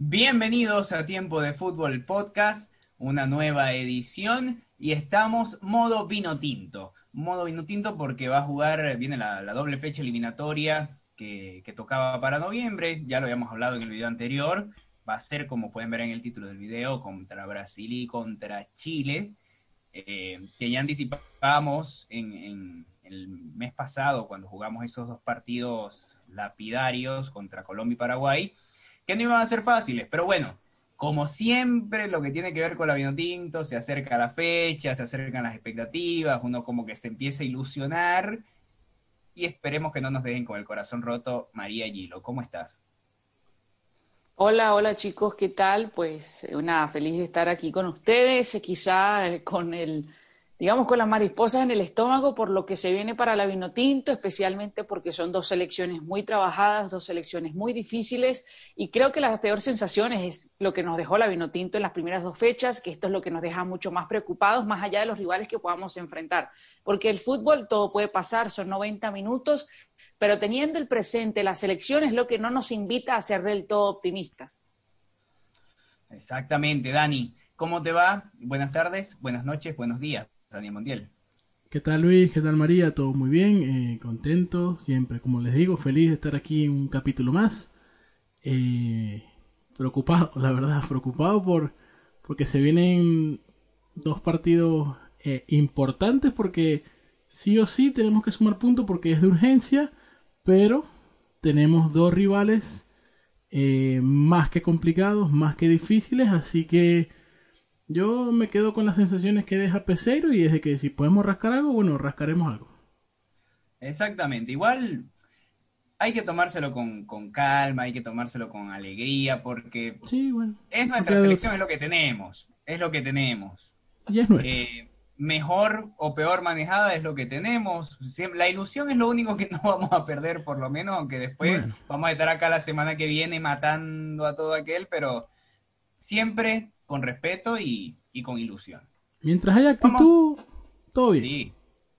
Bienvenidos a Tiempo de Fútbol Podcast, una nueva edición y estamos modo vino tinto. Modo vino tinto porque va a jugar, viene la, doble fecha eliminatoria que, tocaba para noviembre, ya lo habíamos hablado en el video anterior, va a ser como pueden ver en el título del video contra Brasil y contra Chile, eh, que ya anticipamos en el mes pasado cuando jugamos esos dos partidos lapidarios contra Colombia y Paraguay que no iban a ser fáciles, pero bueno, como siempre, lo que tiene que ver con la Vinotinto, se acerca la fecha, se acercan las expectativas, uno como que se empieza a ilusionar y esperemos que no nos dejen con el corazón roto. María Gilo, ¿cómo estás? Hola, hola chicos, ¿qué tal? Pues una feliz de estar aquí con ustedes, quizá eh, con el digamos, con las mariposas en el estómago por lo que se viene para la Vinotinto, especialmente porque son dos selecciones muy trabajadas, dos selecciones muy difíciles, y creo que la peor sensación es lo que nos dejó la Vinotinto en las primeras dos fechas, que esto es lo que nos deja mucho más preocupados, más allá de los rivales que podamos enfrentar, porque el fútbol todo puede pasar, son 90 minutos, pero teniendo el presente, la selección es lo que no nos invita a ser del todo optimistas. Exactamente, Dani. ¿Cómo te va? Buenas tardes, buenas noches, buenos días. Daniel Montiel. ¿Qué tal Luis? ¿Qué tal María? Todo muy bien, eh, contento, siempre, como les digo, feliz de estar aquí en un capítulo más. Eh, preocupado, la verdad, preocupado por porque se vienen dos partidos eh, importantes porque sí o sí tenemos que sumar puntos porque es de urgencia, pero tenemos dos rivales más que complicados, más que difíciles, así que yo me quedo con las sensaciones que deja Peseiro y es de que si podemos rascar algo, bueno, rascaremos algo. Exactamente, igual hay que tomárselo con, calma, hay que tomárselo con alegría, porque sí, bueno, es nuestra selección, es lo que tenemos, es lo que tenemos. Y es nuestra. Eh, mejor o peor manejada es lo que tenemos. La ilusión es lo único que no vamos a perder, por lo menos, aunque después vamos a estar acá la semana que viene matando a todo aquel, pero siempre con respeto y, con ilusión. Mientras haya actitud, todo bien. Sí,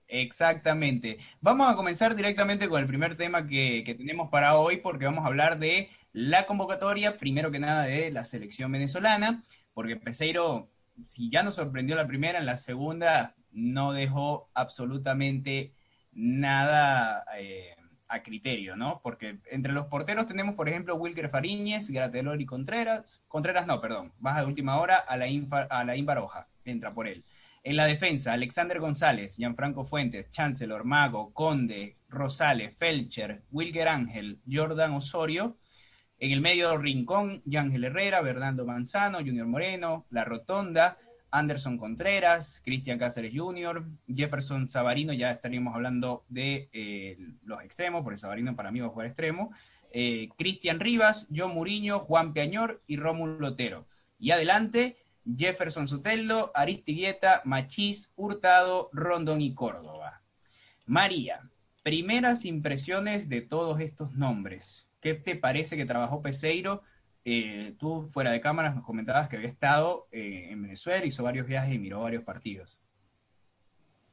exactamente. Vamos a comenzar directamente con el primer tema que, que tenemos para hoy, porque vamos a hablar de la convocatoria, primero que nada de la selección venezolana, porque Peseiro, si ya nos sorprendió la primera, en la segunda no dejó absolutamente nada eh, a criterio, ¿no? Porque entre los porteros tenemos, por ejemplo, Wilker Fariñez, Gratelor y Contreras. Contreras no, perdón. Baja de última hora a la a la Baroja. Entra por él. En la defensa, Alexander González, Gianfranco Fuentes, Chancellor, Mago, Conde, Rosales, Felcher, Wilker Ángel, Jordan Osorio. En el medio, Rincón, Yángel Herrera, Bernardo Manzano, Junior Moreno, La Rotonda, Anderson Contreras, Cristian Cáceres Jr., Jefferson Sabarino, ya estaríamos hablando de eh, los extremos, porque Sabarino para mí va a jugar extremo, eh, Cristian Rivas, John Muriño, Juan Peañor y Rómulo Lotero. Y adelante, Jefferson Suteldo, Aristigueta, Machís, Hurtado, Rondón y Córdoba. María, primeras impresiones de todos estos nombres. ¿Qué te parece que trabajó Peseiro eh, tú fuera de cámaras nos comentabas que había estado eh, en Venezuela, hizo varios viajes y miró varios partidos.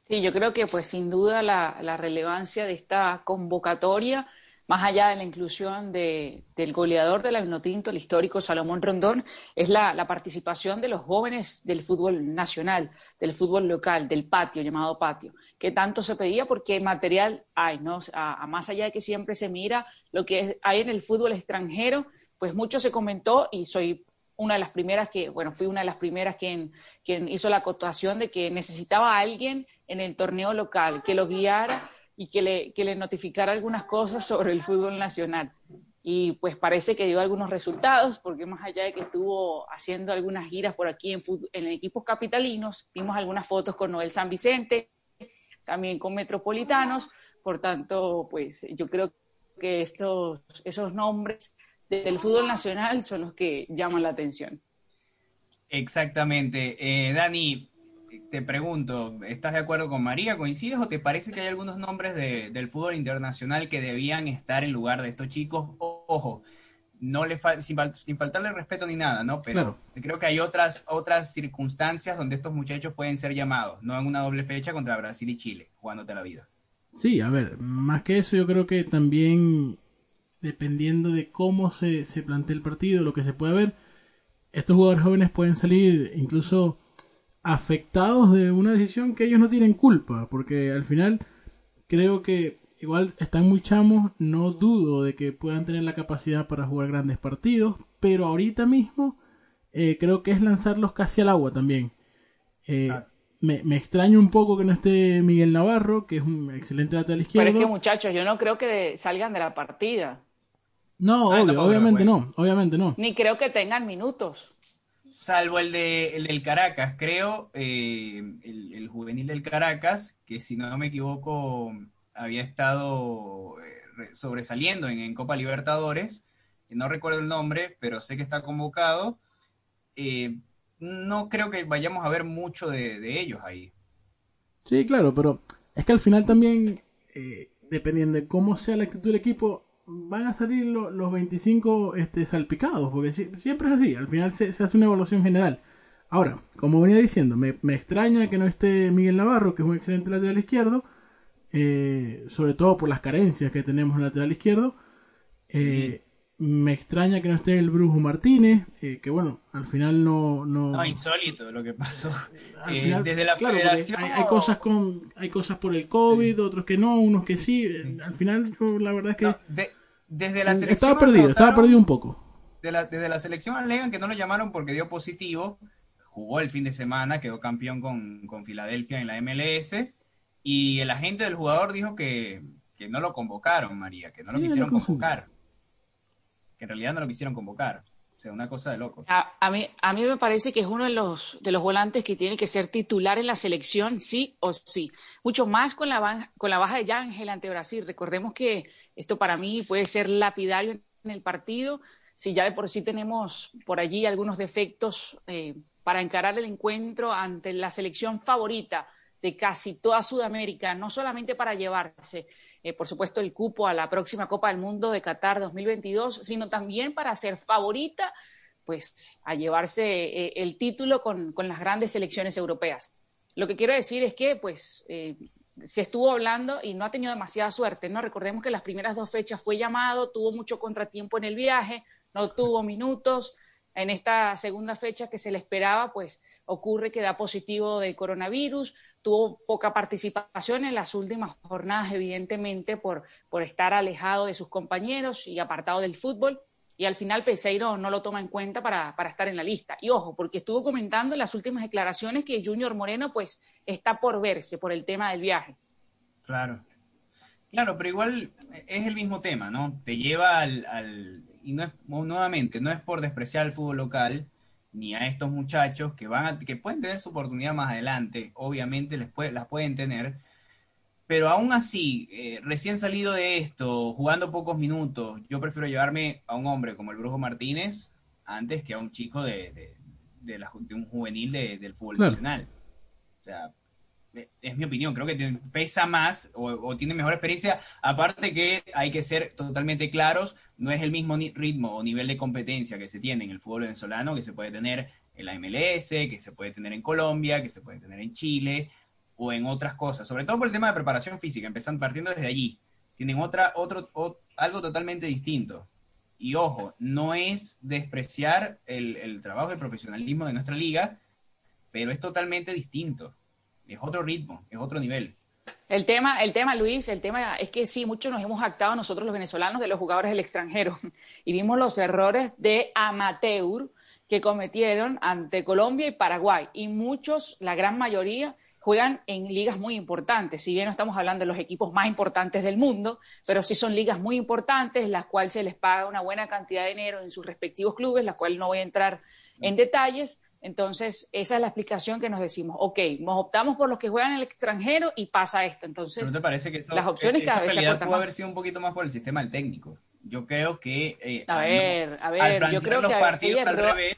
Sí, yo creo que pues sin duda la, relevancia de esta convocatoria, más allá de la inclusión de, del goleador de la Vinotinto, el histórico Salomón Rondón, es la, participación de los jóvenes del fútbol nacional, del fútbol local, del patio, llamado patio, que tanto se pedía porque material hay, ¿no? a más allá de que siempre se mira lo que hay en el fútbol extranjero, pues mucho se comentó y soy una de las primeras que, bueno, fui una de las primeras quien, quien hizo la acotación de que necesitaba a alguien en el torneo local que lo guiara y que le, que le notificara algunas cosas sobre el fútbol nacional. Y pues parece que dio algunos resultados, porque más allá de que estuvo haciendo algunas giras por aquí en, en equipos capitalinos, vimos algunas fotos con Noel San Vicente, también con Metropolitanos, por tanto, pues yo creo que estos, esos nombres del fútbol nacional son los que llaman la atención. Exactamente. Eh, Dani, te pregunto, ¿estás de acuerdo con María? ¿Coincides o te parece que hay algunos nombres del fútbol internacional que debían estar en lugar de estos chicos? ojo, no le sin, faltarle respeto ni nada, ¿no? Pero creo que hay otras, otras circunstancias donde estos muchachos pueden ser llamados, no en una doble fecha contra Brasil y Chile, jugándote la vida. Sí, a ver, más que eso yo creo que también dependiendo de cómo se, se plantea el partido, lo que se puede ver, estos jugadores jóvenes pueden salir incluso afectados de una decisión que ellos no tienen culpa, porque al final creo que igual están muy chamos, no dudo de que puedan tener la capacidad para jugar grandes partidos, pero ahorita mismo eh, creo que es lanzarlos casi al agua también. Eh, me, me, extraña un poco que no esté Miguel Navarro, que es un excelente lateral izquierdo. Pero es que muchachos, yo no creo que salgan de la partida. No, ah, obviamente no, obviamente no. Ni creo que tengan minutos. Salvo el, de, el del Caracas, creo, eh, el, juvenil del Caracas, que si no me equivoco había estado eh, sobresaliendo en, Copa Libertadores, no recuerdo el nombre, pero sé que está convocado. Eh, no creo que vayamos a ver mucho de, ellos ahí. Sí, claro, pero es que al final también, dependiendo de cómo sea la actitud del equipo, van a salir los 25 este, salpicados, porque siempre es así, al final se, hace una evaluación general. Ahora, como venía diciendo, me, extraña que no esté Miguel Navarro, que es un excelente lateral izquierdo, eh, sobre todo por las carencias que tenemos en el lateral izquierdo. Eh, me extraña que no esté el Brujo Martínez, eh, que bueno, al final no, no... insólito lo que pasó. desde la federación... Hay, cosas con, hay cosas por el COVID, otros que no, unos que sí. Al final, la verdad es que desde la selección estaba perdido, estaba perdido un poco. desde la selección alegan que no lo llamaron porque dio positivo, jugó el fin de semana, quedó campeón con, con Filadelfia en la MLS, y el agente del jugador dijo que, que no lo convocaron, María, que no lo quisieron convocar. Que en realidad no lo quisieron convocar. O sea, una cosa de loco. A, mí, a mí me parece que es uno de los, de los volantes que tiene que ser titular en la selección, sí o sí. Mucho más con la, con la baja de Yángel ante Brasil. Recordemos que esto para mí puede ser lapidario en el partido. Si ya de por sí tenemos por allí algunos defectos eh, para encarar el encuentro ante la selección favorita de casi toda Sudamérica, no solamente para llevarse eh, por supuesto, el cupo a la próxima Copa del Mundo de Qatar 2022, sino también para ser favorita, pues a llevarse eh, el título con, las grandes selecciones europeas. Lo que quiero decir es que, pues, eh, se estuvo hablando y no ha tenido demasiada suerte, ¿no? Recordemos que las primeras dos fechas fue llamado, tuvo mucho contratiempo en el viaje, no tuvo minutos. En esta segunda fecha que se le esperaba, pues ocurre que da positivo del coronavirus, tuvo poca participación en las últimas jornadas, evidentemente, por, por estar alejado de sus compañeros y apartado del fútbol. Y al final Peseiro no lo toma en cuenta para, para estar en la lista. Y ojo, porque estuvo comentando en las últimas declaraciones que Junior Moreno pues está por verse por el tema del viaje. Claro. Claro, pero igual es el mismo tema, ¿no? Te lleva al, al y no es, nuevamente, no es por despreciar el fútbol local, ni a estos muchachos que van a, que pueden tener su oportunidad más adelante, obviamente les las pueden tener, pero aún así, eh, recién salido de esto, jugando pocos minutos, yo prefiero llevarme a un hombre como el Brujo Martínez antes que a un chico de, de, un juvenil del fútbol nacional. O sea, es mi opinión, creo que pesa más o, tiene mejor experiencia, aparte que hay que ser totalmente claros, no es el mismo ritmo o nivel de competencia que se tiene en el fútbol venezolano que se puede tener en la MLS, que se puede tener en Colombia, que se puede tener en Chile o en otras cosas, sobre todo por el tema de preparación física, empezando partiendo desde allí. Tienen otra, otro, algo totalmente distinto. Y ojo, no es despreciar el, el trabajo y el profesionalismo de nuestra liga, pero es totalmente distinto es otro ritmo, es otro nivel. El tema, el tema, Luis, el tema es que sí, muchos nos hemos actado nosotros los venezolanos de los jugadores del extranjero. Y vimos los errores de amateur que cometieron ante Colombia y Paraguay. Y muchos, la gran mayoría, juegan en ligas muy importantes. Si bien no estamos hablando de los equipos más importantes del mundo, pero sí son ligas muy importantes, las cuales se les paga una buena cantidad de dinero en sus respectivos clubes, las cuales no voy a entrar en detalles, entonces, esa es la explicación que nos decimos, ok, nos optamos por los que juegan en el extranjero y pasa esto. Entonces, ¿No te parece que las opciones cada vez se puede haber sido un poquito más por el sistema del técnico? Yo creo que... Eh, a ver, a ver, yo creo los que... Partidos al revés,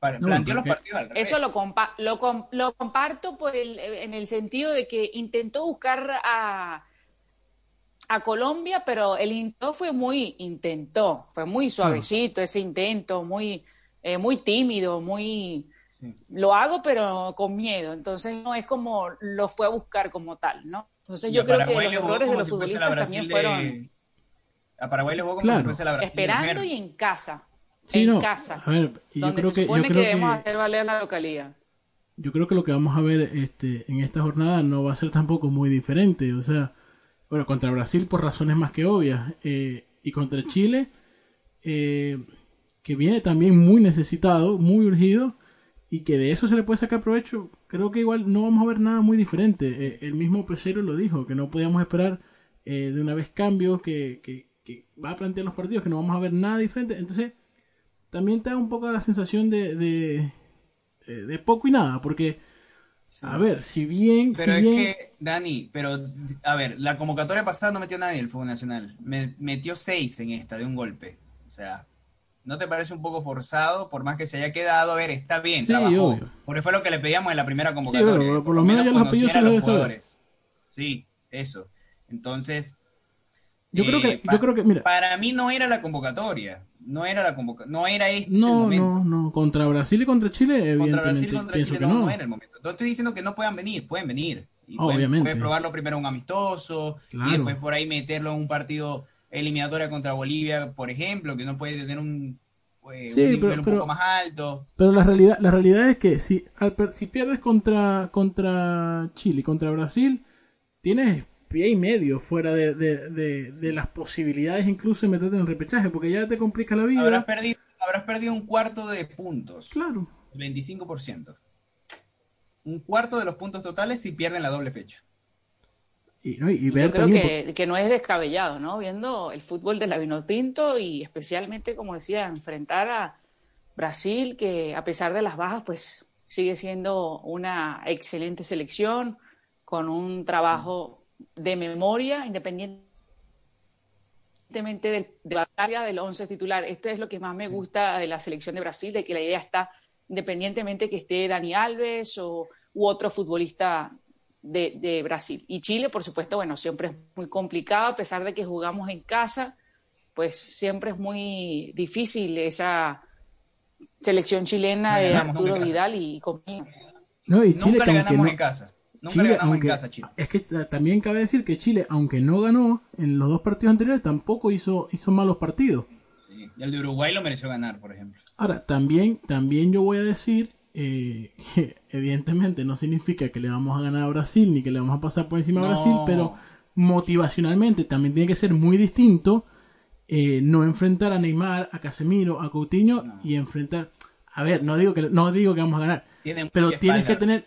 planteó los partidos al revés. Eso lo, lo, lo comparto por el, en el sentido de que intentó buscar a, a Colombia, pero el intento fue muy, intentó, fue muy suavecito ese intento, muy, eh, muy tímido, muy... Lo hago pero con miedo, entonces no es como lo fue a buscar como tal, ¿no? Entonces yo creo que los errores de los futbolistas también fueron... A Paraguay le jugó como si fuese la Esperando y en casa. en casa. A ver, donde se supone que, debemos hacer valer la localidad. Yo creo que lo que vamos a ver este, en esta jornada no va a ser tampoco muy diferente. O sea, bueno, contra Brasil por razones más que obvias. Eh, y contra Chile, eh, que viene también muy necesitado, muy urgido, y que de eso se le puede sacar provecho. Creo que igual no vamos a ver nada muy diferente. Eh, el mismo Pesero lo dijo, que no podíamos esperar de una vez cambios, que, que, va a plantear los partidos, que no vamos a ver nada diferente. Entonces, también te da un poco la sensación de, de, de poco y nada, porque a ver, si bien. Pero es que, Dani, pero a ver, la convocatoria pasada no metió nadie el Fútbol Nacional. Me, metió seis en esta de un golpe. O sea, ¿no te parece un poco forzado? Por más que se haya quedado, a ver, está bien, trabajó. Porque fue lo que le pedíamos en la primera convocatoria. por, lo menos, ya los apellidos los jugadores. Sí, eso. Entonces. Yo creo que, eh, yo creo que, mira. Para mí no era la convocatoria no era la no era este no, No, no, contra Brasil y contra Chile, contra Brasil y contra Chile no, no. era el momento. No estoy diciendo que no puedan venir, pueden venir. Y Obviamente. Pueden, probarlo primero un amistoso y después por ahí meterlo en un partido eliminatoria contra Bolivia, por ejemplo, que no puede tener un, eh, nivel un poco más alto. Pero la realidad, la realidad es que si, si pierdes contra, contra Chile y contra Brasil, tienes pie y medio fuera de, de, de, las posibilidades incluso de meterte en el repechaje, porque ya te complica la vida. Habrás perdido, habrás perdido un cuarto de puntos. Claro. 25%. Un cuarto de los puntos totales si pierden la doble fecha. Y, y ver Yo creo que, que, no es descabellado, ¿no? Viendo el fútbol de la Vinotinto y especialmente, como decía, enfrentar a Brasil, que a pesar de las bajas, pues sigue siendo una excelente selección, con un trabajo de memoria, independientemente de, la batalla del 11 titular. Esto es lo que más me gusta de la selección de Brasil, de que la idea está, independientemente que esté Dani Alves o, u otro futbolista de, de, Brasil. Y Chile, por supuesto, bueno, siempre es muy complicado, a pesar de que jugamos en casa, pues siempre es muy difícil esa selección chilena de Arturo Vidal y, compañía. No, y Chile Nunca le ganamos en casa. Chile, Es que también cabe decir que Chile, aunque no ganó en los dos partidos anteriores, tampoco hizo, hizo malos partidos. y el de Uruguay lo mereció ganar, por ejemplo. Ahora, también, también yo voy a decir eh, que evidentemente no significa que le vamos a ganar a Brasil ni que le vamos a pasar por encima a Brasil, pero motivacionalmente también tiene que ser muy distinto eh, no enfrentar a Neymar, a Casemiro, a Coutinho y enfrentar... A ver, no digo que, no digo que vamos a ganar, pero tienes que tener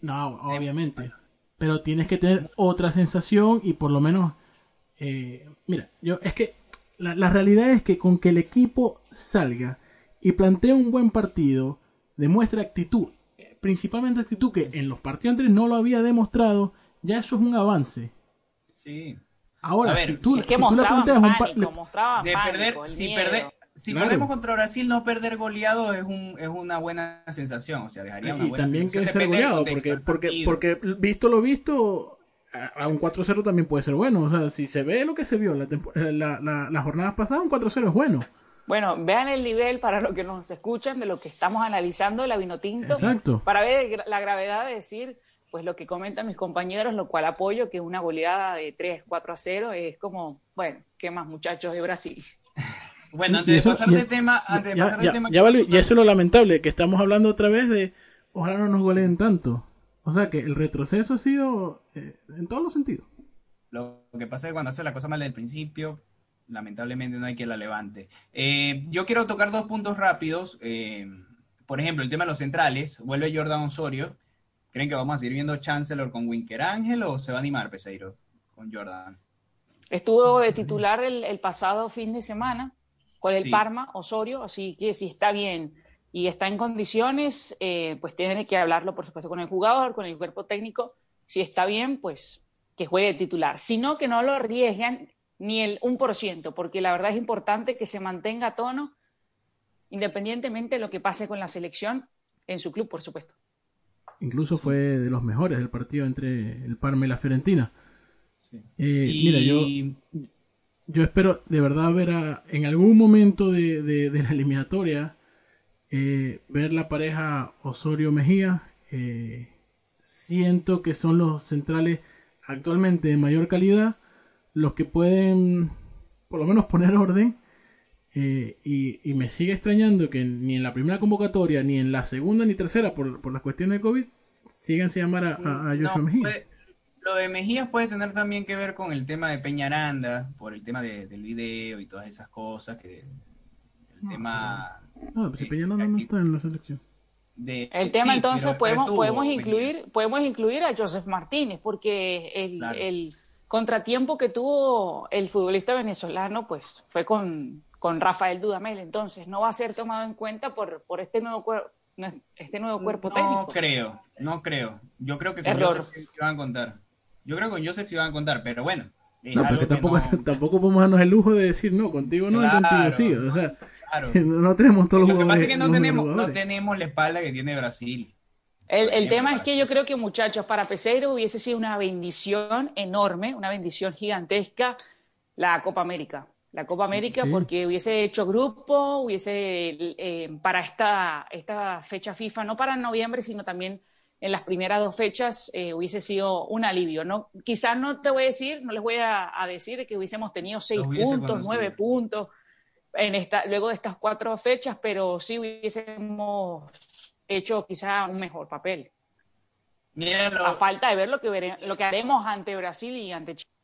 no, obviamente. Pero tienes que tener otra sensación y por lo menos... Eh, mira, yo es que la, realidad es que con que el equipo salga y plantee un buen partido, demuestre actitud, principalmente actitud que en los partidos anteriores no lo había demostrado, ya eso es un avance. Sí. Ahora, si tú, es que si tú le planteas un de perder, si perder, si perdemos contra Brasil, no perder goleado es, un, es una buena sensación. O sea, dejaría una y también que ser goleado, porque, porque, porque visto lo visto, a un 4-0 también puede ser bueno. O sea, si se ve lo que se vio en la, la, la, jornada pasada, un 4-0 es bueno. Bueno, vean el nivel para los que nos escuchan de lo que estamos analizando la Vinotinto. Exacto. Para ver la gravedad de decir, pues lo que comentan mis compañeros, lo cual apoyo, que una goleada de 3, 4 a 0 es como, bueno, ¿qué más muchachos de Brasil? Bueno, antes de pasar de tema, antes ya, de tema. y eso es lo lamentable, que estamos hablando otra vez de ojalá no nos goleen tanto. O sea que el retroceso ha sido eh, en todos los sentidos. Lo que pasa es que cuando hace la cosa mal del principio, lamentablemente no hay quien la levante. Eh, yo quiero tocar dos puntos rápidos. Eh, por ejemplo, el tema de los centrales. Vuelve Jordan Osorio. ¿Creen que vamos a seguir viendo Chancellor con Winker Ángel o se va a animar Peseiro con Jordan? Estuvo de titular el pasado fin de semana con el Parma, Osorio, así que si está bien y está en condiciones, eh, pues tiene que hablarlo, por supuesto, con el jugador, con el cuerpo técnico. Si está bien, pues que juegue titular. Si no, que no lo arriesgan ni el 1%, porque la verdad es importante que se mantenga a tono independientemente de lo que pase con la selección en su club, por supuesto. Incluso fue de los mejores del partido entre el Parma y la Fiorentina. Eh, mira, yo, yo espero de verdad ver a, en algún momento de, la eliminatoria eh, ver la pareja Osorio-Mejía. Eh, siento que son los centrales actualmente de mayor calidad, los que pueden por lo menos poner orden. y, me sigue extrañando que ni en la primera convocatoria, ni en la segunda ni tercera, por, por las cuestiones de COVID, sigan sin llamar a, a, Mejía. Lo de Mejías puede tener también que ver con el tema de Peñaranda, por el tema del video y todas esas cosas, que el tema... No, pues si Peñaranda no está en la selección. el tema entonces podemos podemos incluir podemos incluir a Joseph Martínez porque el, el, contratiempo que tuvo el futbolista venezolano pues fue con, con Rafael Dudamel entonces no va a ser tomado en cuenta por, por este nuevo este nuevo cuerpo técnico no creo no creo yo creo que con Error. van a contar yo creo que con Joseph se iban a contar, pero bueno. No, pero tampoco, tampoco podemos darnos el lujo de decir, no, contigo no, contigo sí. O sea, no tenemos todos los Lo que pasa es que no tenemos, no tenemos la espalda que tiene Brasil. El, el tema es que yo creo que, muchachos, para Peseiro hubiese sido una bendición enorme, una bendición gigantesca la Copa América. La Copa América porque hubiese hecho grupo, hubiese eh, para esta, esta fecha FIFA, no para noviembre, sino también en las primeras dos fechas eh, hubiese sido un alivio. ¿no? Quizás no te voy a decir, no les voy a, decir que hubiésemos tenido seis puntos, nueve puntos en esta, luego de estas cuatro fechas, pero sí hubiésemos hecho quizá un mejor papel. A falta de ver lo que, lo que haremos ante Brasil y ante Chile.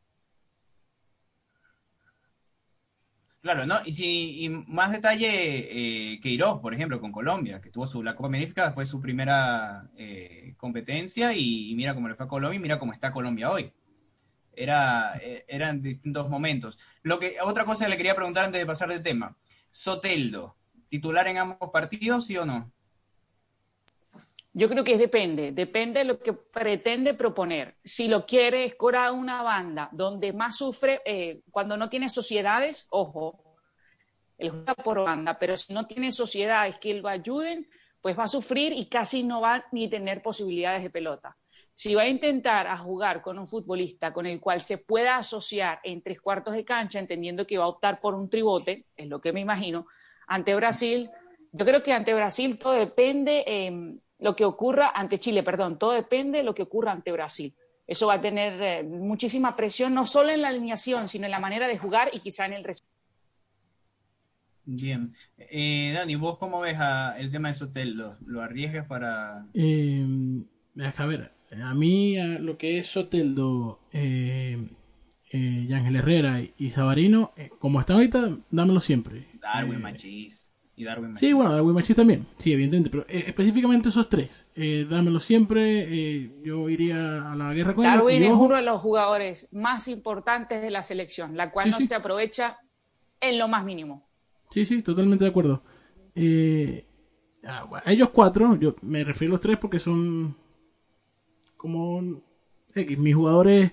Claro, ¿no? Y si y más detalle, eh, Queiroz, por ejemplo, con Colombia, que tuvo su, la Copa Magnífica, fue su primera eh, competencia y, mira cómo le fue a Colombia y mira cómo está Colombia hoy. Era, eh, eran distintos momentos. Lo que, otra cosa que le quería preguntar antes de pasar de tema. Soteldo, ¿titular en ambos partidos, sí o no? Yo creo que depende, depende de lo que pretende proponer. Si lo quiere escorar una banda donde más sufre, eh, cuando no tiene sociedades, ojo, él juega por banda, pero si no tiene sociedades que lo ayuden, pues va a sufrir y casi no va ni tener posibilidades de pelota. Si va a intentar jugar con un futbolista con el cual se pueda asociar en tres cuartos de cancha, entendiendo que va a optar por un tribote, es lo que me imagino, ante Brasil, yo creo que ante Brasil todo depende. Eh, lo que ocurra ante Chile, perdón, todo depende de lo que ocurra ante Brasil. Eso va a tener eh, muchísima presión, no solo en la alineación, sino en la manera de jugar y quizá en el resultado. Bien. Eh, Dani, ¿vos cómo ves el tema de Sotel? ¿Lo, arriesgas para...? Eh, a ver, a mí lo que es Soteldo, eh, eh, Ángel Herrera y Sabarino, como están ahorita, dámelo siempre. Darwin Machís. Sí, bueno, Darwin Machis también, sí, evidentemente, pero eh, específicamente esos tres, eh, dámelo siempre, eh, yo iría a la guerra con Darwin es uno de los jugadores más importantes de la selección, la cual no se aprovecha en lo más mínimo. Sí, sí, totalmente de acuerdo. a ellos cuatro, yo me refiero a los tres porque son como X, mis jugadores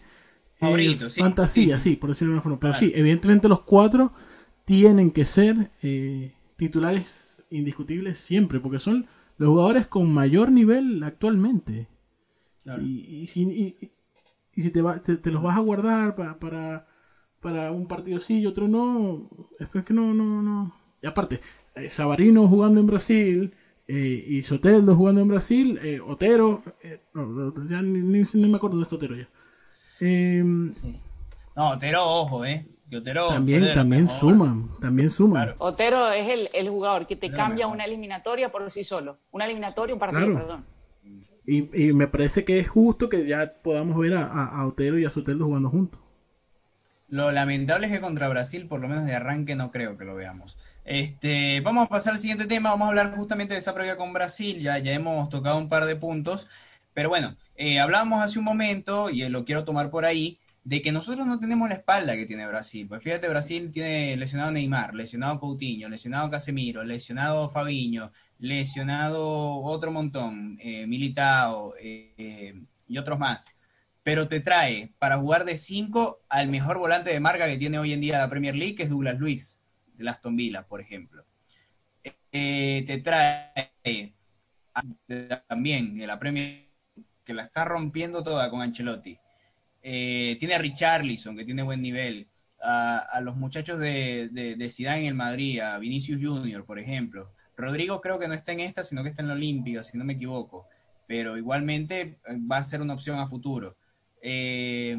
favoritos, sí, fantasía, sí, por decirlo de una forma, pero sí, evidentemente los cuatro tienen que ser titulares indiscutibles siempre, porque son los jugadores con mayor nivel actualmente. Y, y, si, y, si te, va, te, los vas a guardar para, para, para, un partido sí y otro no, es que no, no, no. Y aparte, eh, Sabarino jugando en Brasil eh, y Soteldo jugando en Brasil, eh, Otero, eh, no, ya ni, ni, me acuerdo de este Otero ya. Em, no, Otero, ojo, eh. Otero, también, también suman, también suman. Otero es el, el, jugador que te cambia una eliminatoria por sí solo. Una eliminatoria, un partido, perdón. Y, y, me parece que es justo que ya podamos ver a, a, Otero y a Soteldo jugando juntos. Lo lamentable es que contra Brasil, por lo menos de arranque, no creo que lo veamos. Este, vamos a pasar al siguiente tema, vamos a hablar justamente de esa prueba con Brasil, ya, ya hemos tocado un par de puntos, pero bueno, eh, hablábamos hace un momento, y lo quiero tomar por ahí, de que nosotros no tenemos la espalda que tiene Brasil. Pues fíjate, Brasil tiene lesionado Neymar, lesionado Coutinho, lesionado Casemiro, lesionado Fabiño, lesionado otro montón, eh, Militao eh, y otros más. pero te trae para jugar de 5 al mejor volante de marca que tiene hoy en día la Premier League, que es Douglas Luis, de Aston Villa, por ejemplo. Eh, te trae también de la Premier que la está rompiendo toda con Ancelotti. Eh, tiene a Richarlison, que tiene buen nivel. A, los muchachos de, de, de Zidane en el Madrid, a Vinicius Junior, por ejemplo. Rodrigo creo que no está en esta, sino que está en la Olímpica, si no me equivoco. Pero igualmente eh, va a ser una opción a futuro. Eh,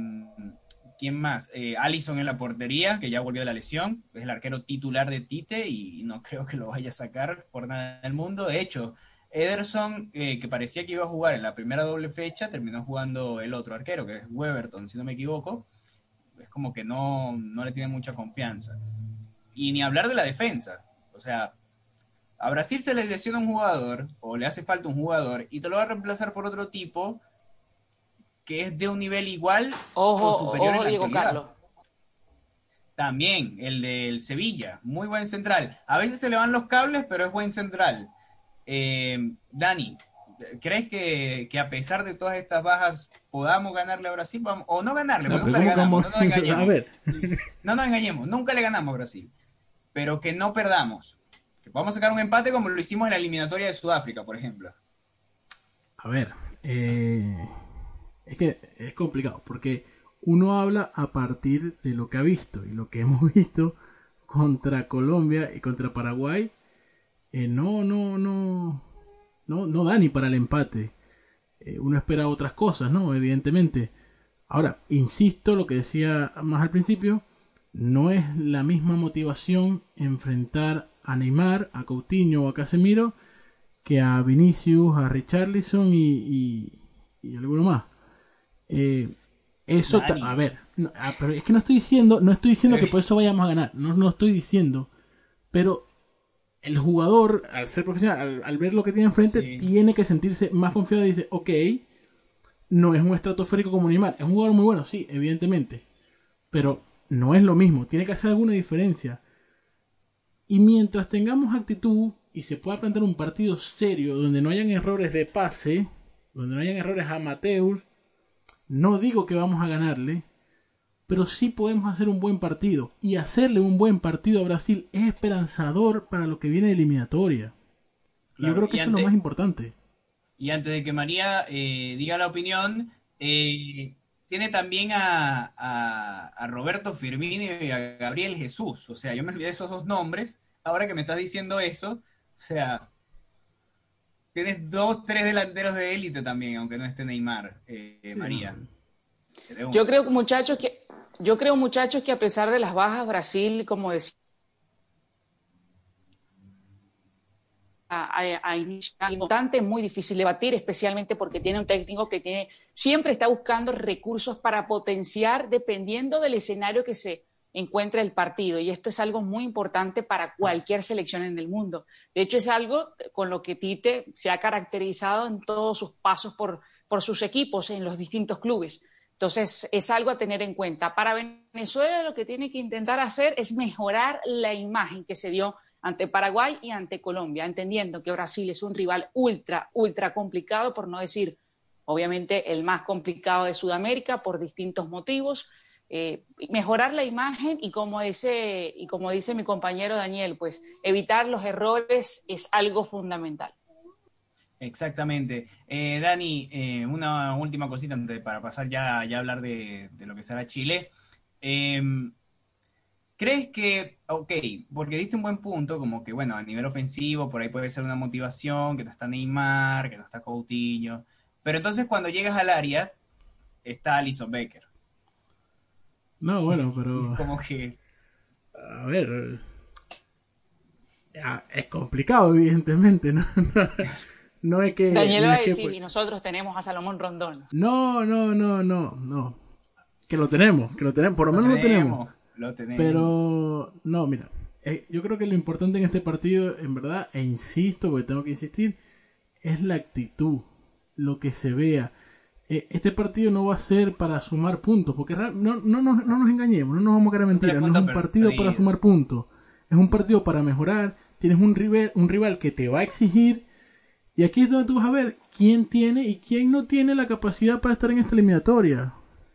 ¿Quién más? Eh, Allison en la portería, que ya volvió de la lesión. Es el arquero titular de Tite y no creo que lo vaya a sacar por nada del mundo. De hecho, Ederson, eh, que parecía que iba a jugar en la primera doble fecha, terminó jugando el otro arquero, que es Weberton, si no me equivoco. Es como que no, no le tiene mucha confianza. Y ni hablar de la defensa. O sea, a Brasil se le lesiona un jugador o le hace falta un jugador y te lo va a reemplazar por otro tipo que es de un nivel igual o superior ojo, Diego Carlos. También el del Sevilla, muy buen central. A veces se le van los cables, pero es buen central. Eh, Dani, ¿crees que, a pesar de todas estas bajas podamos ganarle a Brasil? o no ganarle, no, nunca le ganamos, no nos engañemos. A ver. No nos engañemos, nunca le ganamos a Brasil. Pero que no perdamos Vamos a sacar un empate como lo hicimos en la eliminatoria de Sudáfrica, por ejemplo. A ver, eh, es que es complicado, porque uno habla a partir de lo que ha visto, y lo que hemos visto contra Colombia y contra Paraguay, eh, no, no, no, no, no da ni para el empate. Eh, uno espera otras cosas, ¿no? Evidentemente. Ahora, insisto, lo que decía más al principio, no es la misma motivación enfrentar a Neymar, a Coutinho o a Casemiro que a Vinicius, a Richarlison y, y, alguno más. Eh, eso, a ver, ah, pero es que no estoy diciendo, no estoy diciendo que por eso vayamos a ganar, no, no estoy diciendo, pero el jugador, al ser profesional, al, ver lo que tiene enfrente, tiene que sentirse más confiado y dice, ok, no es un estratosférico como Neymar, es un jugador muy bueno, sí, evidentemente, pero no es lo mismo, tiene que hacer alguna diferencia. Y mientras tengamos actitud y se pueda plantear un partido serio donde no hayan errores de pase, donde no hayan errores amateur, no digo que vamos a ganarle, pero sí podemos hacer un buen partido. Y hacerle un buen partido a Brasil es esperanzador para lo que viene de eliminatoria. Yo creo que eso es lo más importante. Y antes de que María eh, diga la opinión, eh, tiene también a, a, Roberto Firmino y a Gabriel Jesús. O sea, yo me olvidé de esos dos nombres. Ahora que me estás diciendo eso, o sea, tienes dos, tres delanteros de élite también, aunque no esté Neymar, eh, María. Yo creo, muchachos, que yo creo, muchachos, que a pesar de las bajas, Brasil, como decía. Importante, muy difícil debatir, especialmente porque tiene un técnico que tiene, siempre está buscando recursos para potenciar dependiendo del escenario que se encuentre el partido. Y esto es algo muy importante para cualquier selección en el mundo. De hecho, es algo con lo que Tite se ha caracterizado en todos sus pasos por, por sus equipos en los distintos clubes. Entonces, es algo a tener en cuenta. Para Venezuela lo que tiene que intentar hacer es mejorar la imagen que se dio ante Paraguay y ante Colombia, entendiendo que Brasil es un rival ultra, ultra complicado, por no decir, obviamente, el más complicado de Sudamérica por distintos motivos. Eh, mejorar la imagen y como, dice, y como dice mi compañero Daniel, pues evitar los errores es algo fundamental. Exactamente. Eh, Dani, eh, una última cosita para pasar ya, ya a hablar de, de, lo que será Chile. ¿Crees que, ok, porque diste un buen punto, como que, bueno, a nivel ofensivo, por ahí puede ser una motivación, que no está Neymar, que no está Coutinho, pero entonces cuando llegas al área, está Alison Becker. No, bueno, pero... como que... A ver... Es complicado, evidentemente, ¿no? no, es que... Daniel va a decir, y nosotros tenemos a Salomón Rondón. No, no, no, no, no. Que lo tenemos, que lo tenemos, por lo, menos lo tenemos. Pero, no, mira, eh, yo creo que lo importante en este partido, en verdad, e insisto, porque tengo que insistir, es la actitud, lo que se vea. Eh, este partido no va a ser para sumar puntos, porque no, no, no, no nos engañemos, no nos vamos a quedar mentira, no es un partido para sumar puntos, es un partido para mejorar, tienes un rival, un rival que te va a exigir, y aquí es donde tú vas a ver quién tiene y quién no tiene la capacidad para estar en esta eliminatoria.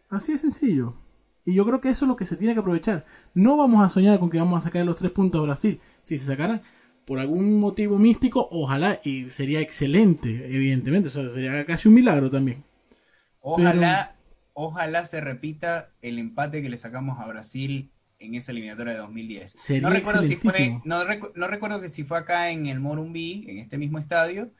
Así de sencillo. Y yo creo que eso es lo que se tiene que aprovechar. No vamos a soñar con que vamos a sacar los tres puntos a Brasil. Si se sacaran por algún motivo místico, ojalá, y sería excelente, evidentemente. Eso sería casi un milagro también. Ojalá, ojalá se repita el empate que le sacamos a Brasil en esa eliminatoria de 2010. Sería no recuerdo si fue, no, no, recuerdo que si fue acá en el Morumbí, en este mismo estadio,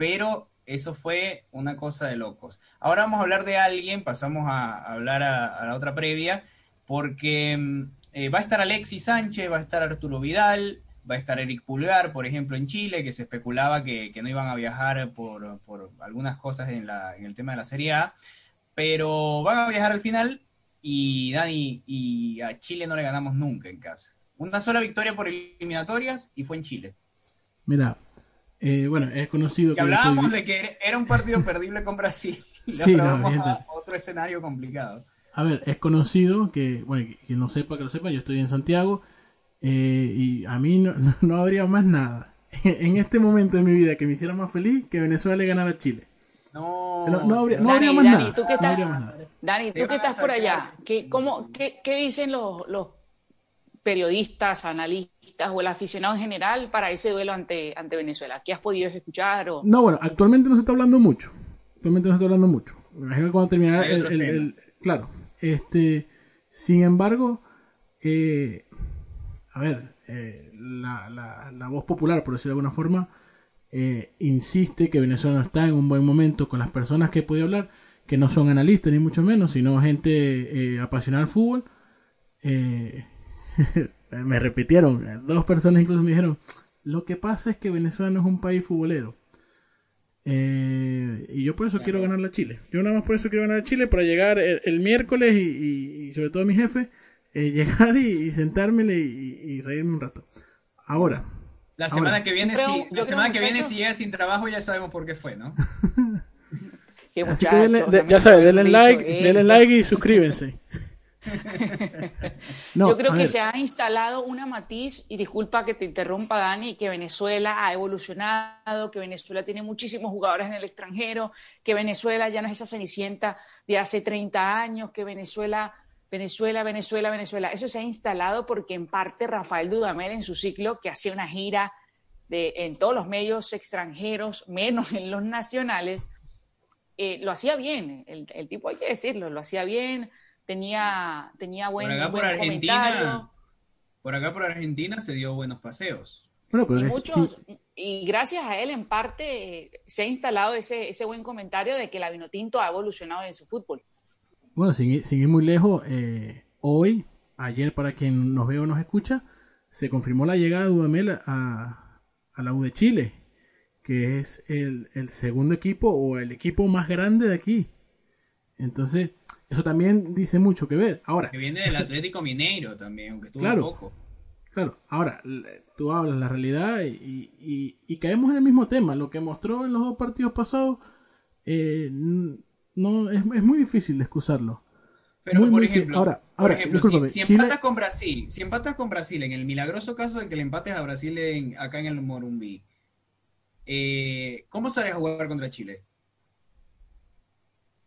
pero eso fue una cosa de locos. Ahora vamos a hablar de alguien, pasamos a, hablar a, la otra previa, porque mm, eh, va a estar Alexis Sánchez, va a estar Arturo Vidal, va a estar Eric Pulgar, por ejemplo, en Chile, que se especulaba que, no iban a viajar por, algunas cosas en, en, el tema de la Serie A, pero van a viajar al final y Dani, y a Chile no le ganamos nunca en casa. Una sola victoria por eliminatorias y fue en Chile. Mira, eh, bueno, es conocido que. hablábamos de que era un partido perdible con Brasil. sí, a otro escenario complicado. A ver, es conocido que, bueno, quien no sepa, que lo sepa, yo estoy en Santiago eh, y a mí no, no, habría más nada en este momento de mi vida que me hiciera más feliz que Venezuela le ganara a Chile. No, no, habría, no habría más nada. ¿tú que estás, Dani, tú que estás por allá, ¿qué, cómo, qué, qué dicen los, los periodistas, analistas o el aficionado en general para ese duelo ante, ante Venezuela? ¿Qué has podido escuchar? O... No, bueno, actualmente no se está hablando mucho. Actualmente no se está hablando mucho. Me imagino que cuando terminara el, Claro. Este, sin embargo, eh, a ver, eh, la, la, la, voz popular, por decirlo de alguna forma, eh, insiste que Venezuela no está en un buen momento con las personas que he podido hablar, que no son analistas ni mucho menos, sino gente apasionada al fútbol. Eh, me repitieron, dos personas incluso me dijeron, lo que pasa es que Venezuela no es un país futbolero. Eh, y yo por eso quiero ganar la Chile. Yo nada más por eso quiero ganar a Chile para llegar el, miércoles y, sobre todo mi jefe, eh, llegar y, sentármele y, reírme un rato. Ahora. La semana que viene, si, la semana que viene si llega sin trabajo ya sabemos por qué fue, ¿no? Así que ya saben, denle like, denle like y Yo creo que se ha instalado una matiz, y disculpa que te interrumpa, Dani, que Venezuela ha evolucionado, que Venezuela tiene muchísimos jugadores en el extranjero, que Venezuela ya no es esa cenicienta de hace 30 años, que Venezuela, Venezuela, Venezuela, Venezuela. Eso se ha instalado porque en parte Rafael Dudamel en su ciclo, que hacía una gira de, en todos los medios extranjeros, menos en los nacionales, eh, lo hacía bien. El, el tipo, hay que decirlo, lo hacía bien tenía, tenía buen, por acá por Argentina, Por acá por Argentina se dio buenos paseos. Bueno, pero y, muchos, y gracias a él, en parte, se ha instalado ese, ese buen comentario de que la Vinotinto ha evolucionado en su fútbol. Bueno, sin, ir muy lejos, eh, hoy, ayer, para quien nos ve o nos escucha, se confirmó la llegada de Udamel a, a la U de Chile, que es el, el segundo equipo o el equipo más grande de aquí. Entonces, eso también dice mucho que ver. Ahora. Que viene del Atlético Mineiro también, aunque estuvo claro, poco. Claro, ahora tú hablas la realidad y, y, caemos en el mismo tema. Lo que mostró en los dos partidos pasados eh, no es, es, muy difícil de excusarlo. Pero por, ejemplo, ahora, ahora, si, empatas con Brasil, si empatas con Brasil en el milagroso caso de que le empates a Brasil en, acá en el Morumbí, eh, ¿cómo sabes jugar contra Chile?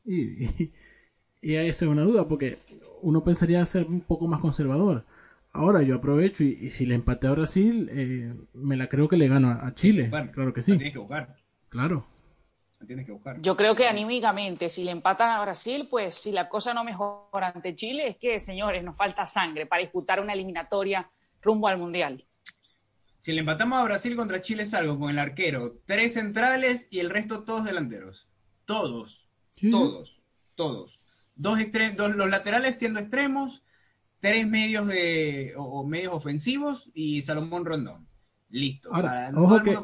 y, y esa es una duda, porque uno pensaría ser un poco más conservador. Ahora yo aprovecho y, si le empate a Brasil, eh, me la creo que le gano a, Chile. claro que sí. tienes que buscar. Claro. tienes que buscar. Yo creo que anímicamente, si le empatan a Brasil, pues si la cosa no mejora ante Chile, es que, señores, nos falta sangre para disputar una eliminatoria rumbo al Mundial. Si le empatamos a Brasil contra Chile es algo con el arquero, tres centrales y el resto todos delanteros. Todos. Todos. Todos dos, dos los laterales siendo extremos, tres medios de o, medios ofensivos y Salomón Rondón. Listo. Ahora, ojo que,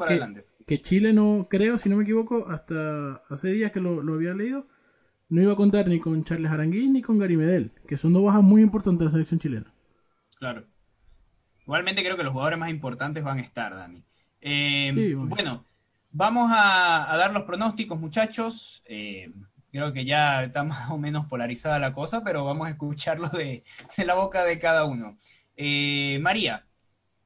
que, Chile no, creo, si no me equivoco, hasta hace días que lo, había leído, no iba a contar ni con Charles Aranguín ni con Gary Medel, que son dos bajas muy importantes de la selección chilena. Claro. Igualmente creo que los jugadores más importantes van a estar, Dani. Eh, bueno. vamos a, dar los pronósticos, muchachos. Eh, Creo que ya está más o menos polarizada la cosa, pero vamos a escucharlo de, la boca de cada uno. Eh, María,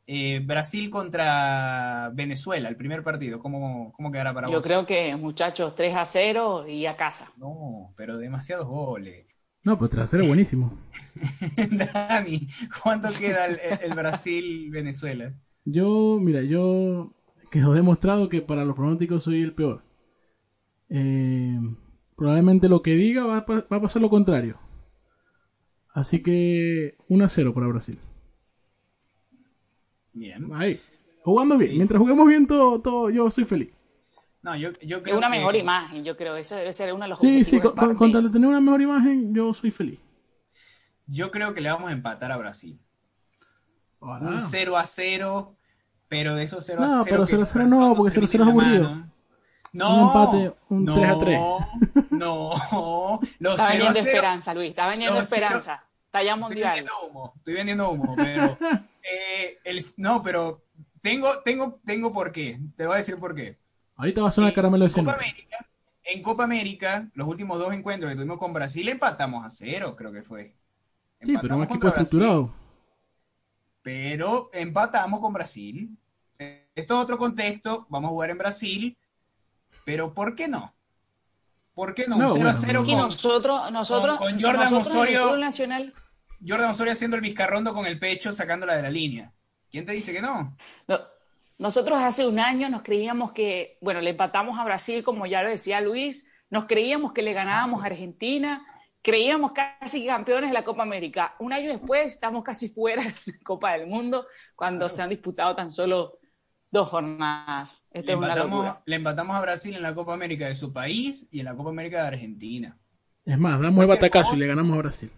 eh, Brasil contra Venezuela, el primer partido, ¿cómo, cómo quedará para Yo vos? Yo creo que, muchachos, 3 a 0 y a casa. No, pero demasiados goles. No, pues 3 a 0 buenísimo. Dani, ¿cuánto queda el, el Brasil-Venezuela? Yo, mira, yo quedó demostrado que para los pronósticos soy el peor. Eh, probablemente lo que diga va a, va a pasar lo contrario. Así que 1 a 0 para Brasil. Bien. Ahí. Jugando bien. Sí. Mientras juguemos bien, todo, todo, yo soy feliz. No, yo, yo Es creo una que- mejor imagen, yo creo. Ese debe ser uno de los Sí, sí, objetivos con, con, con tal de tener una mejor imagen, yo soy feliz. Yo creo que le vamos a empatar a Brasil. Ojalá. Un 0 a 0, pero de esos 0 No, a 0. pero que 0 a 0 no, porque 0 a 0 es aburrido. mano. No, Un empate, un no, 3 a 3. No, los Está 0 a vendiendo 0. esperanza, Luis. Está vendiendo esperanza. Está ya Estoy mundial. vendiendo humo, estoy vendiendo humo, pero eh, el, no, pero tengo, tengo, tengo por qué. Te voy a decir por qué. Ahorita va a sonar En caramelo de Copa. América, en Copa América, los últimos dos encuentros que tuvimos con Brasil empatamos a cero, creo que fue. Sí, pero un Empatamos equipo Brasil, estructurado. pero empatamos con Brasil. Esto es otro contexto, vamos a jugar en Brasil, pero ¿por qué no? ¿Por qué no? No, un 0 a bueno, 0 Aquí con nosotros, nosotros, con Jordan nosotros en el Osorio- fútbol nacional, Jordan Osorio haciendo el vizcarrondo con el pecho, sacándola de la línea. ¿Quién te dice que no? no- nosotros hace un año nos creíamos que, bueno, le empatamos a Brasil, como ya lo decía Luis, nos creíamos que le ganábamos a Argentina, creíamos casi campeones de la Copa América. Un año después estamos casi fuera de la Copa del Mundo cuando se han disputado tan solo dos jornadas. Esto Le es una empatamos, locura. le empatamos a Brasil en la Copa América de su país y en la Copa América de Argentina. Es más, damos el batacazo y le ganamos a Brasil.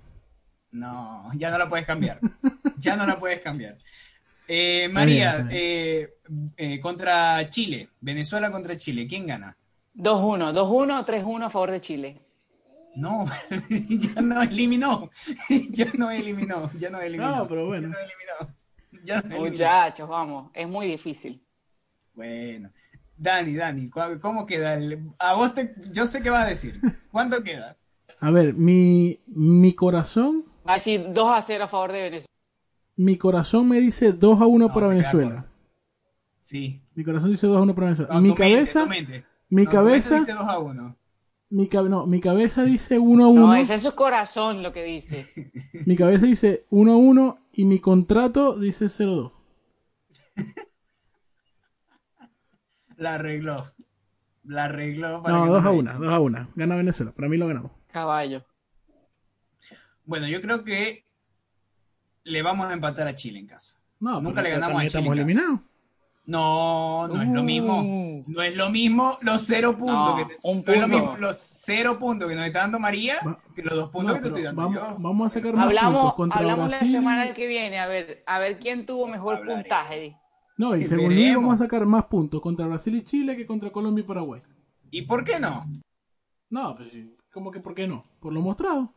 No, ya no la puedes cambiar. ya no la puedes cambiar. Eh, María, está bien. eh, eh, contra Chile, Venezuela contra Chile, ¿quién gana? 2-1, 2-1, 3-1 a favor de Chile. No, ya no eliminó. ya no eliminó. Ya no eliminó. No, pero bueno. Ya no eliminó. Ya no eliminó. Muchachos, vamos, es muy difícil. Bueno. Dani, Dani, ¿cu- ¿cómo queda? el- A vos te, yo sé qué vas a decir. ¿Cuánto queda? A ver, mi, mi corazón, Va a decir 2 a 0 a favor de Venezuela. mi corazón me dice 2 a 1 No, para Venezuela. Sí. Mi corazón dice 2 a 1 para Venezuela. No, mi mente, cabeza, mente. mi No, cabeza, dice 2 a 1. mi, cab- no, mi cabeza dice 1 a 1. No, ese es su corazón lo que dice. Mi cabeza dice 1 a 1 y mi contrato dice 0 a 2. La arregló. La arregló. para No, que 2 a se 1, 2 a 1. Gana Venezuela. Para mí lo ganamos. Caballo. Bueno, yo creo que le vamos a empatar a Chile en casa. No, Nunca le ganamos a Chile estamos en casa. eliminados. No, no es lo mismo. Uh. No es lo mismo los cero puntos No, que te- un no es lo punto. mismo los cero puntos que nos está dando María Va- que los dos puntos No, que te estoy dando vamos, yo. vamos a sacar más puntos Hablamos, contra hablamos la semana que viene, a ver, a ver quién tuvo mejor Hablaremos. puntaje. No, y según veremos. vamos a sacar más puntos contra Brasil y Chile que contra Colombia y Paraguay. ¿Y por qué no? No, pues sí. ¿Cómo que por qué no? Por lo mostrado.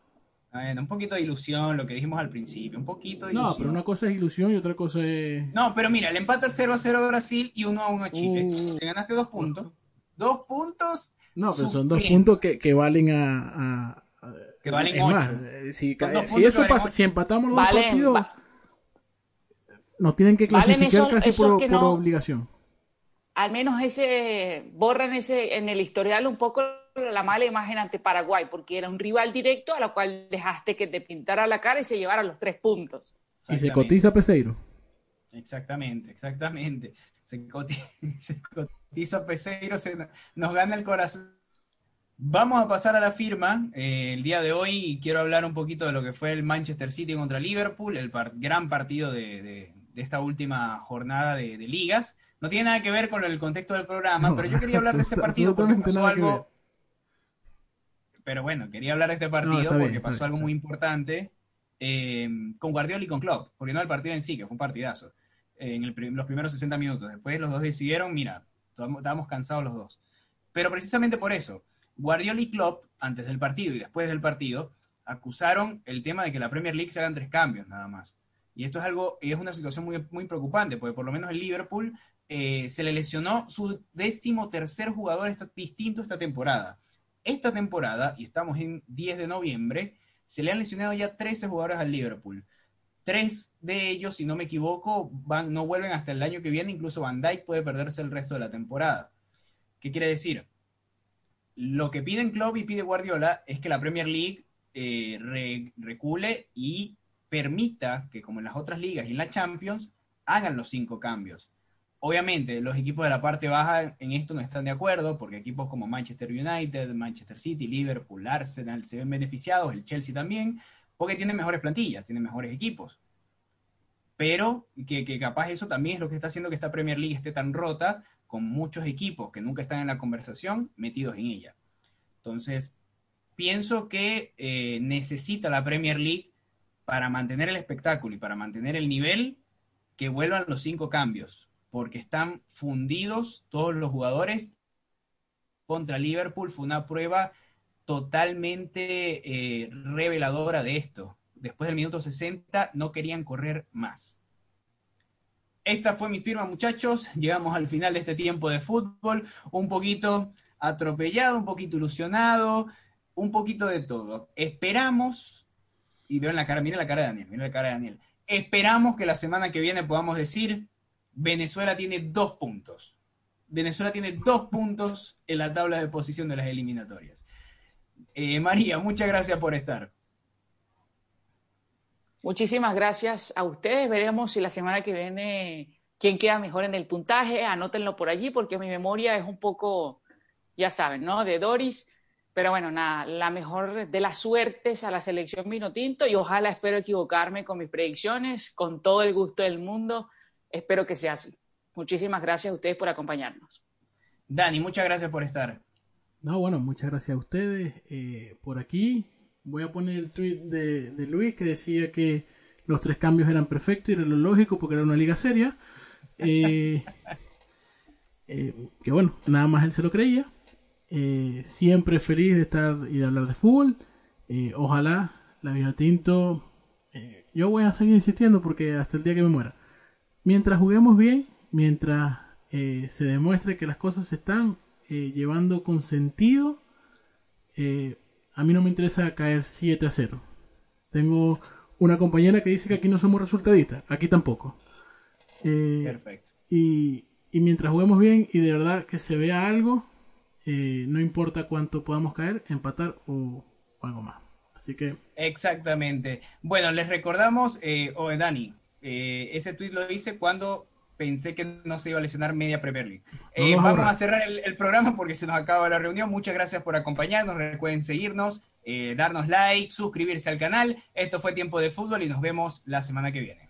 Bueno, un poquito de ilusión, lo que dijimos al principio, un poquito de ilusión. No, pero una cosa es ilusión y otra cosa es... No, pero mira, el empate 0 a 0 a Brasil y 1 a 1 a Chile. Uh. Te ganaste dos puntos. Dos puntos No, pero son dos puntos que, que valen a... a- a- Que valen es ocho. más, eh, si, puntos eso que valen pasa, si empatamos los Valen- dos partidos, va- nos tienen que clasificar esos- casi esos por, que por no- obligación. Al menos ese, borran ese, en el historial un poco la mala imagen ante Paraguay, porque era un rival directo a la cual dejaste que te pintara la cara y se llevara los tres puntos. Y se Exactamente. cotiza Peseiro. Exactamente, exactamente. Se cotiza, se cotiza Peseiro, se no- nos gana el corazón. Vamos a pasar a la firma. Eh, el día de hoy quiero hablar un poquito de lo que fue el Manchester City contra Liverpool, el par- gran partido de, de- de esta última jornada de, de ligas. No tiene nada que ver con el contexto del programa, No, pero yo quería hablar de ese partido porque pasó algo. Pero bueno, quería hablar de este partido No, está bien, porque pasó algo muy importante eh, con Guardiola y con Klopp, porque no el partido en sí, que fue un partidazo eh, en el los primeros 60 minutos. Después los dos decidieron, mira, estábamos estábamos cansados los dos. Pero precisamente por eso, Guardiola y Klopp, antes del partido y después del partido, acusaron el tema de que la Premier League se hagan tres cambios nada más. Y esto es algo, y es una situación muy, muy preocupante, porque por lo menos el Liverpool eh, se le lesionó su décimo tercer jugador distinto esta temporada. Esta temporada, y estamos en 10 de noviembre, se le han lesionado ya 13 jugadores al Liverpool. Tres de ellos, si no me equivoco, van, no vuelven hasta el año que viene, incluso Van Dijk puede perderse el resto de la temporada. ¿Qué quiere decir? Lo que piden Klopp y pide Guardiola es que la Premier League eh, recule y permita que, como en las otras ligas y en la Champions, hagan los cinco cambios. Obviamente, los equipos de la parte baja en esto no están de acuerdo, porque equipos como Manchester United, Manchester City, Liverpool, Arsenal se ven beneficiados, el Chelsea también, porque tienen mejores plantillas, tienen mejores equipos. Pero que, que capaz eso también es lo que está haciendo que esta Premier League esté tan rota, con muchos equipos que nunca están en la conversación metidos en ella. Entonces, pienso que eh, necesita la Premier League para mantener el espectáculo y para mantener el nivel que vuelvan los cinco cambios porque están fundidos todos los jugadores. Contra Liverpool fue una prueba totalmente eh, reveladora de esto. Después del minuto 60 no querían correr más. Esta fue mi firma, muchachos. Llegamos al final de este tiempo de fútbol. Un poquito atropellado, un poquito ilusionado, un poquito de todo. Esperamos, y veo en la cara, mira la cara de Daniel, mira la cara de Daniel. Esperamos que la semana que viene podamos decir Venezuela tiene dos puntos. Venezuela tiene dos puntos en la tabla de posición de las eliminatorias. Eh, María, muchas gracias por estar. Muchísimas gracias a ustedes. Veremos si la semana que viene quién queda mejor en el puntaje. Anótenlo por allí porque mi memoria es un poco, ya saben, ¿no? De Doris. Pero bueno, nada, la mejor de las suertes a la selección Minotinto y ojalá espero equivocarme con mis predicciones, con todo el gusto del mundo. Espero que sea así. Muchísimas gracias a ustedes por acompañarnos. Dani, muchas gracias por estar. No, bueno, muchas gracias a ustedes eh, por aquí. Voy a poner el tweet de, Luis que decía que los tres cambios eran perfectos y era lo lógico porque era una liga seria. Eh, eh, que bueno, nada más él se lo creía. Siempre feliz de estar y de hablar de fútbol. ojalá la Vino Tinto. yo voy a seguir insistiendo porque hasta el día que me muera mientras juguemos bien, mientras eh, se demuestre que las cosas se están eh, llevando con sentido, eh, a mí no me interesa caer 7 a 0. Tengo una compañera que dice que aquí no somos resultadistas, aquí tampoco. Perfecto. Y, y, mientras juguemos bien y de verdad que se vea algo, no importa cuánto podamos caer, empatar o, algo más. Así que. Exactamente. Bueno, les recordamos, eh, oh, Dani, eh, ese tweet lo hice cuando pensé que no se iba a lesionar media Premier League. Eh, vamos a cerrar el, programa porque se nos acaba la reunión. Muchas gracias por acompañarnos. Recuerden seguirnos, eh, darnos like, suscribirse al canal. Esto fue Tiempo de Fútbol y nos vemos la semana que viene.